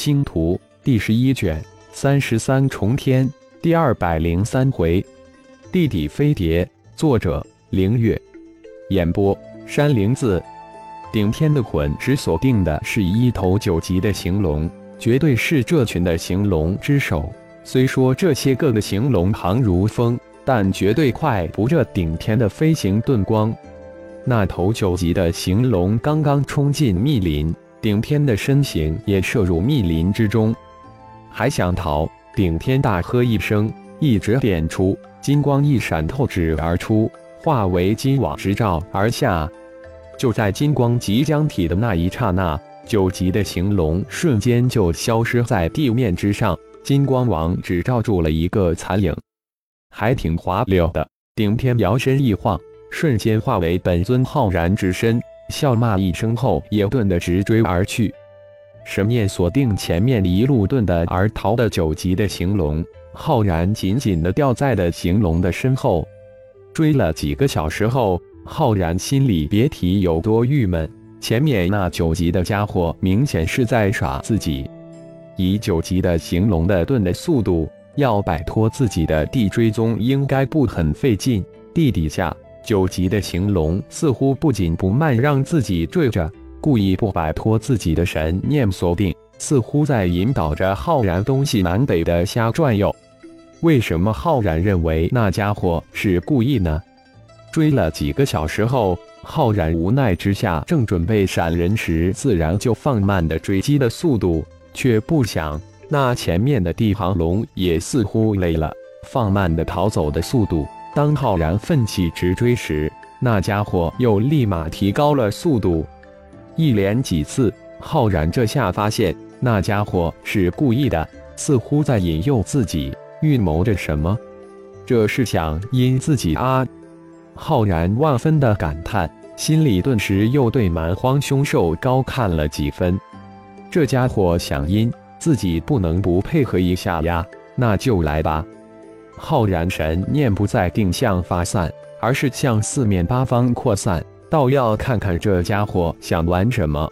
星图》第十一卷三十三重天第二百零三回，地底飞碟。作者：凌月。演播：山灵子。顶天的魂石锁定的是一头九级的行龙，绝对是这群的行龙之首。虽说这些个的行龙行如风，但绝对快不这顶天的飞行遁光。那头九级的行龙刚刚冲进密林，顶天的身形也射入密林之中，还想逃？顶天大喝一声，一指点出，金光一闪透指而出，化为金网直照而下。就在金光即将体的那一刹那，九级的行龙瞬间就消失在地面之上，金光网只罩住了一个残影，还挺滑溜的。顶天摇身一晃。瞬间化为本尊浩然之身，笑骂一声后，也遁的直追而去。神念锁定前面一路遁的而逃的九级的行龙，浩然紧紧的吊在了行龙的身后。追了几个小时后，浩然心里别提有多郁闷。前面那九级的家伙明显是在耍自己，以九级的行龙的遁的速度，要摆脱自己的地追踪应该不很费劲。地底下。九级的行龙似乎不紧不慢，让自己坠着，故意不摆脱自己的神念锁定，似乎在引导着浩然东西南北的瞎转悠。为什么浩然认为那家伙是故意呢？追了几个小时后，浩然无奈之下，正准备闪人时，自然就放慢的追击的速度，却不想那前面的地行龙也似乎累了，放慢的逃走的速度。当浩然奋起直追时，那家伙又立马提高了速度。一连几次，浩然这下发现那家伙是故意的，似乎在引诱自己，预谋着什么。这是想阴自己啊！浩然万分的感叹，心里顿时又对蛮荒凶兽高看了几分。这家伙想阴自己，不能不配合一下呀！那就来吧。浩然神念不再定向发散，而是向四面八方扩散，倒要看看这家伙想玩什么。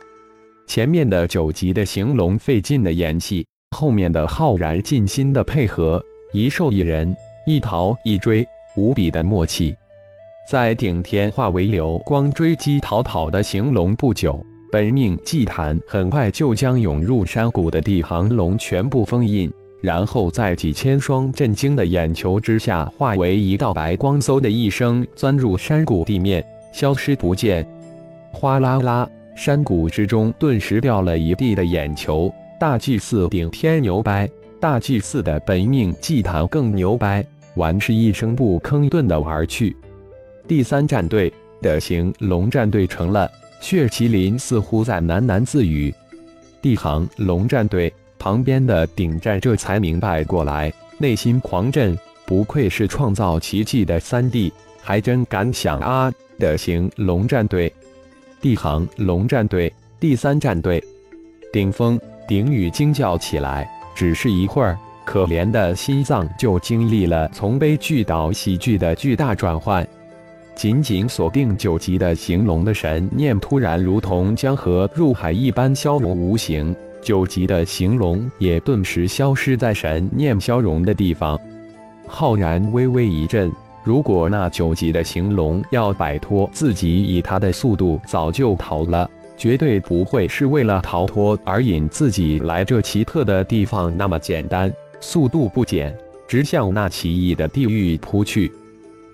前面的九级的行龙费劲的演戏，后面的浩然尽心的配合，一兽一人，一逃一追，无比的默契。在顶天化为流光追击逃跑的行龙不久，本命祭坛很快就将涌入山谷的地行龙全部封印。然后在几千双震惊的眼球之下，化为一道白光，嗖的一声钻入山谷地面，消失不见。哗啦啦，山谷之中顿时掉了一地的眼球。大祭司顶天牛掰，大祭司的本命祭坛更牛掰，完是一声不吭遁的而去。第三战队的行龙战队成了。血麒麟似乎在喃喃自语。地行龙战队。旁边的顶战这才明白过来，内心狂震，不愧是创造奇迹的三弟，还真敢想啊！的行龙战队，地行龙战队，第三战队，顶峰顶宇惊叫起来。只是一会儿，可怜的心脏就经历了从悲剧到喜剧的巨大转换。紧紧锁定九级的行龙的神念，突然如同江河入海一般消融无形。九级的行龙也顿时消失在神念消融的地方。浩然微微一震，如果那九级的行龙要摆脱自己，以他的速度早就逃了，绝对不会是为了逃脱而引自己来这奇特的地方那么简单。速度不减，直向那奇异的地狱扑去。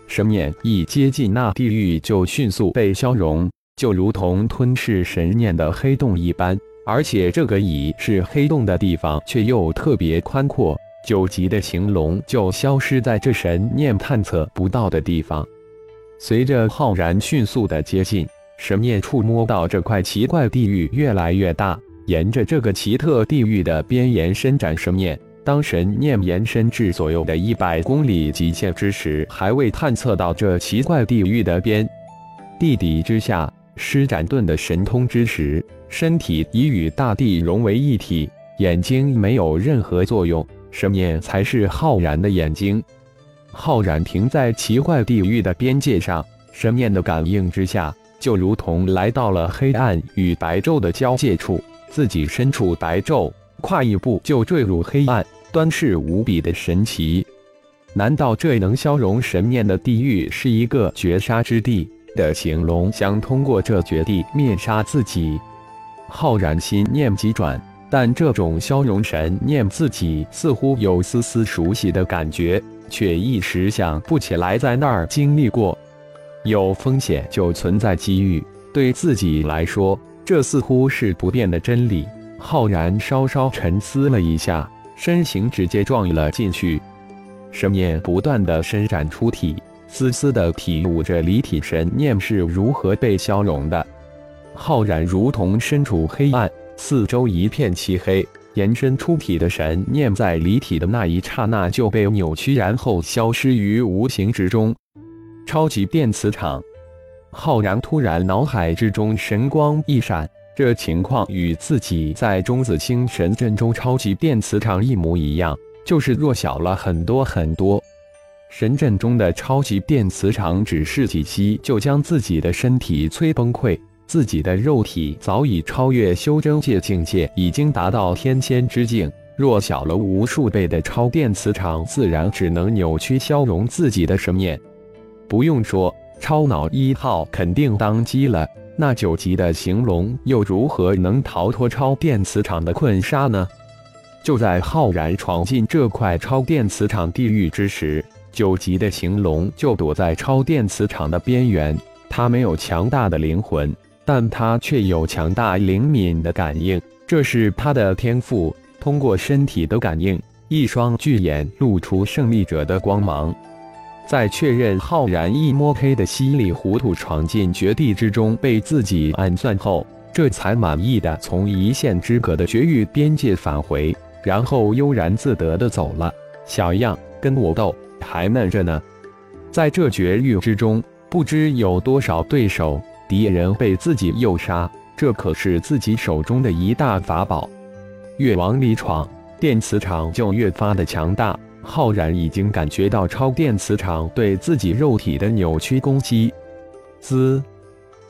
神念一接近那地狱，就迅速被消融，就如同吞噬神念的黑洞一般。而且这个已是黑洞的地方，却又特别宽阔。九级的行龙就消失在这神念探测不到的地方。随着浩然迅速的接近，神念触摸到这块奇怪地狱越来越大。沿着这个奇特地狱的边沿伸展，神念当神念延伸至左右的一百公里极限之时，还未探测到这奇怪地狱的边地底之下施展盾的神通之时。身体已与大地融为一体，眼睛没有任何作用，神念才是浩然的眼睛。浩然停在奇怪地狱的边界上，神念的感应之下，就如同来到了黑暗与白昼的交界处，自己身处白昼，跨一步就坠入黑暗，端视无比的神奇。难道这能消融神念的地狱是一个绝杀之地？的行龙想通过这绝地？灭杀自己。浩然心念急转，但这种消融神念自己似乎有丝丝熟悉的感觉，却一时想不起来在那儿经历过。有风险就存在机遇，对自己来说，这似乎是不变的真理。浩然稍稍沉思了一下，身形直接撞了进去。神念不断的伸展出体，丝丝的体悟着离体神念是如何被消融的。浩然如同身处黑暗，四周一片漆黑，延伸出体的神念在离体的那一刹那就被扭曲，然后消失于无形之中。超级电磁场，浩然突然脑海之中神光一闪。这情况与自己在中子星神阵中超级电磁场一模一样，就是弱小了很多很多。神阵中的超级电磁场只是几息就将自己的身体摧崩溃，自己的肉体早已超越修真界境界，已经达到天仙之境。弱小了无数倍的超电磁场，自然只能扭曲消融自己的神念。不用说，超脑一号肯定当机了。那九级的行龙又如何能逃脱超电磁场的困杀呢？就在浩然闯进这块超电磁场地狱之时，九级的行龙就躲在超电磁场的边缘。他没有强大的灵魂，但他却有强大灵敏的感应，这是他的天赋。通过身体的感应，一双巨眼露出胜利者的光芒。在确认浩然一摸黑的稀里糊涂闯进绝地之中被自己暗算后，这才满意的从一线之隔的绝域边界返回，然后悠然自得的走了。小样，跟我斗还嫩着呢！在这绝域之中，不知有多少对手敌人被自己诱杀，这可是自己手中的一大法宝。越往里闯，电磁场就越发的强大。浩然已经感觉到超电磁场对自己肉体的扭曲攻击，滋！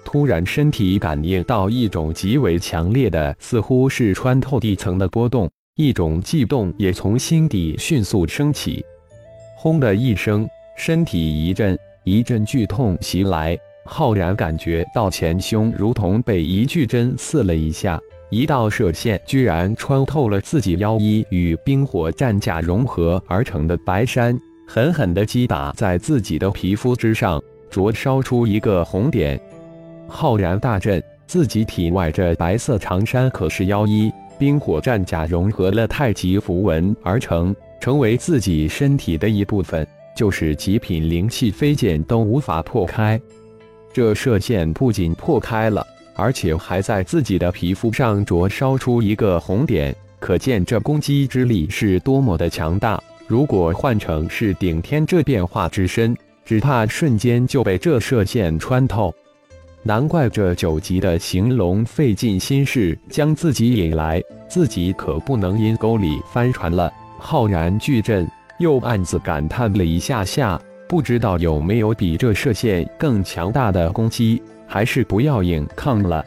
突然，身体感应到一种极为强烈的，似乎是穿透地层的波动，一种悸动也从心底迅速升起。轰的一声，身体一震，一阵剧痛袭来，浩然感觉到前胸如同被一巨针刺了一下。一道射线居然穿透了自己腰衣与冰火战甲融合而成的白衫，狠狠地击打在自己的皮肤之上，灼烧出一个红点。浩然大震，自己体外这白色长衫可是腰衣冰火战甲融合了太极符文而成，成为自己身体的一部分，就是极品灵气飞剑都无法破开。这射线不仅破开了。而且还在自己的皮肤上灼烧出一个红点，可见这攻击之力是多么的强大。如果换成是顶天这变化之身，只怕瞬间就被这射线穿透。难怪这九级的行龙费尽心事将自己引来，自己可不能阴沟里翻船了。浩然巨震，又暗自感叹了一下下，不知道有没有比这射线更强大的攻击。还是不要硬抗了。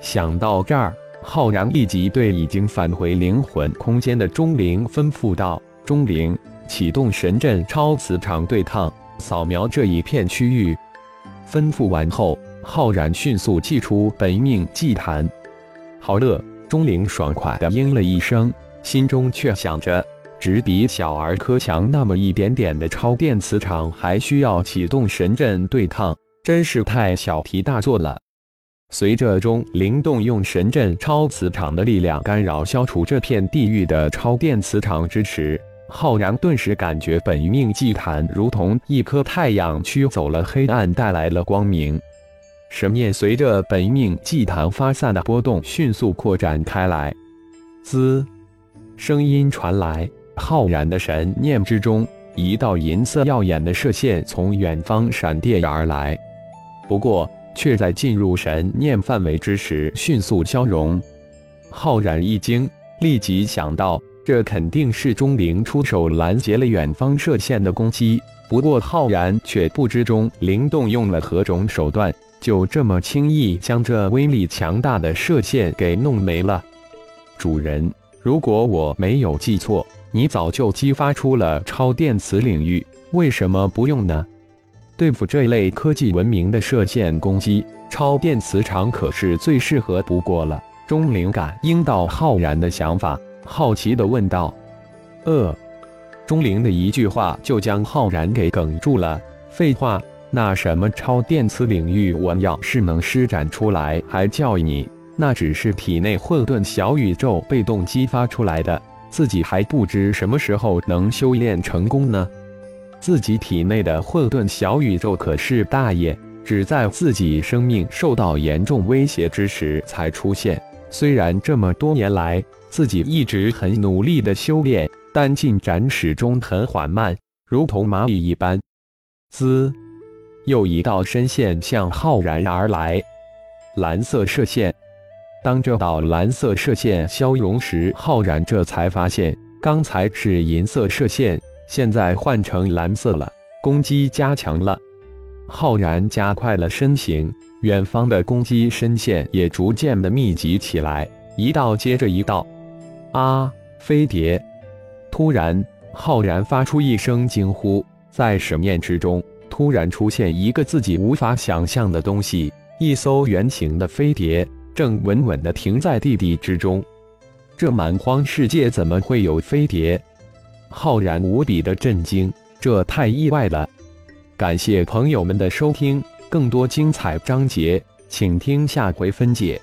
想到这儿，浩然立即对已经返回灵魂空间的钟灵吩咐道：“钟灵，启动神阵超磁场对抗，扫描这一片区域。”吩咐完后，浩然迅速祭出本命祭坛。好了，钟灵爽快的应了一声，心中却想着：只比小儿科强那么一点点的超电磁场，还需要启动神阵对抗。真是太小题大做了。随着钟灵动用神阵超磁场的力量干扰消除这片地狱的超电磁场支持，浩然顿时感觉本命祭坛如同一颗太阳，驱走了黑暗，带来了光明。神念随着本命祭坛发散的波动迅速扩展开来。滋，声音传来，浩然的神念之中，一道银色耀眼的射线从远方闪电而来。不过，却在进入神念范围之时迅速消融。浩然一惊，立即想到，这肯定是钟灵出手拦截了远方射线的攻击。不过，浩然却不知钟灵动用了何种手段，就这么轻易将这威力强大的射线给弄没了。主人，如果我没有记错，你早就激发出了超电磁领域，为什么不用呢？对付这类科技文明的射线攻击，超电磁场可是最适合不过了。钟灵感应到浩然的想法，好奇的问道：“呃。”钟灵的一句话就将浩然给哽住了。废话，那什么超电磁领域，我要是能施展出来，还叫你？那只是体内混沌小宇宙被动激发出来的，自己还不知什么时候能修炼成功呢。自己体内的混沌小宇宙可是大爷，只在自己生命受到严重威胁之时才出现。虽然这么多年来自己一直很努力的修炼，但进展始终很缓慢，如同蚂蚁一般。滋，又一道深线向浩然而来，蓝色射线。当这道蓝色射线消融时，浩然这才发现刚才是银色射线。现在换成蓝色了，攻击加强了。浩然加快了身形，远方的攻击深线也逐渐的密集起来，一道接着一道。啊！飞碟！突然，浩然发出一声惊呼，在神念之中，突然出现一个自己无法想象的东西，一艘圆形的飞碟，正稳稳地停在地底之中。这蛮荒世界怎么会有飞碟？浩然无比的震惊，这太意外了！感谢朋友们的收听，更多精彩章节，请听下回分解。